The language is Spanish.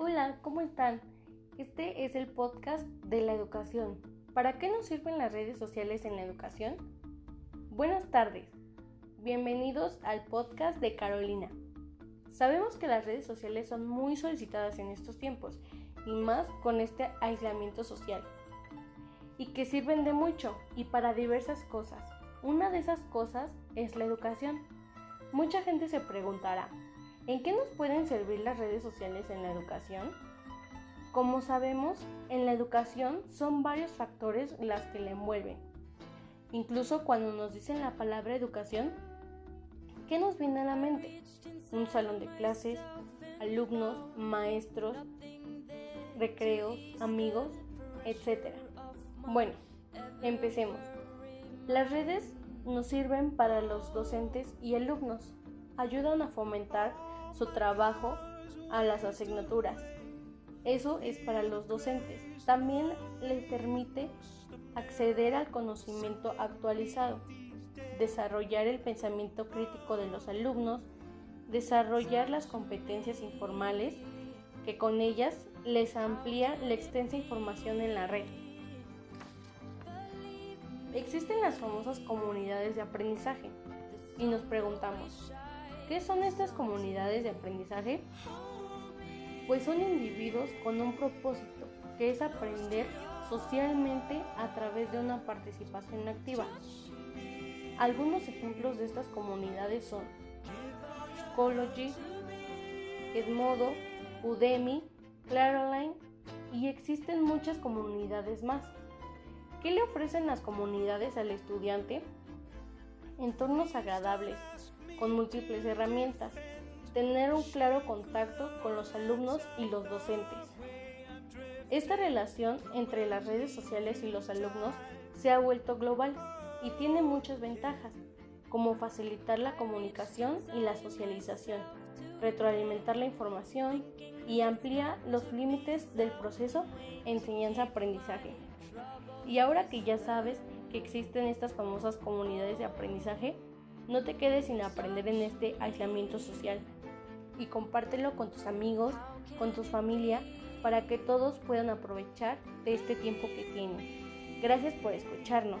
Hola, ¿cómo están? Este es el podcast de la educación. ¿Para qué nos sirven las redes sociales en la educación? Buenas tardes. Bienvenidos al podcast de Carolina. Sabemos que las redes sociales son muy solicitadas en estos tiempos y más con este aislamiento social. Y que sirven de mucho y para diversas cosas. Una de esas cosas es la educación. Mucha gente se preguntará, ¿En qué nos pueden servir las redes sociales en la educación? Como sabemos, en la educación son varios factores las que la envuelven. Incluso cuando nos dicen la palabra educación, ¿qué nos viene a la mente? Un salón de clases, alumnos, maestros, recreos, amigos, etc. Bueno, empecemos. Las redes nos sirven para los docentes y alumnos. Ayudan a fomentar su trabajo a las asignaturas. Eso es para los docentes. También les permite acceder al conocimiento actualizado, desarrollar el pensamiento crítico de los alumnos, desarrollar las competencias informales que con ellas les amplía la extensa información en la red. Existen las famosas comunidades de aprendizaje y nos preguntamos, ¿Qué son estas comunidades de aprendizaje? Pues son individuos con un propósito, que es aprender socialmente a través de una participación activa. Algunos ejemplos de estas comunidades son Schoology, Edmodo, Udemy, Claroline y existen muchas comunidades más. ¿Qué le ofrecen las comunidades al estudiante? Entornos agradables, con múltiples herramientas, tener un claro contacto con los alumnos y los docentes. Esta relación entre las redes sociales y los alumnos se ha vuelto global y tiene muchas ventajas, como facilitar la comunicación y la socialización, retroalimentar la información y ampliar los límites del proceso enseñanza-aprendizaje. Y ahora que ya sabes que existen estas famosas comunidades de aprendizaje, no te quedes sin aprender en este aislamiento social y compártelo con tus amigos, con tu familia, para que todos puedan aprovechar de este tiempo que tienen. Gracias por escucharnos.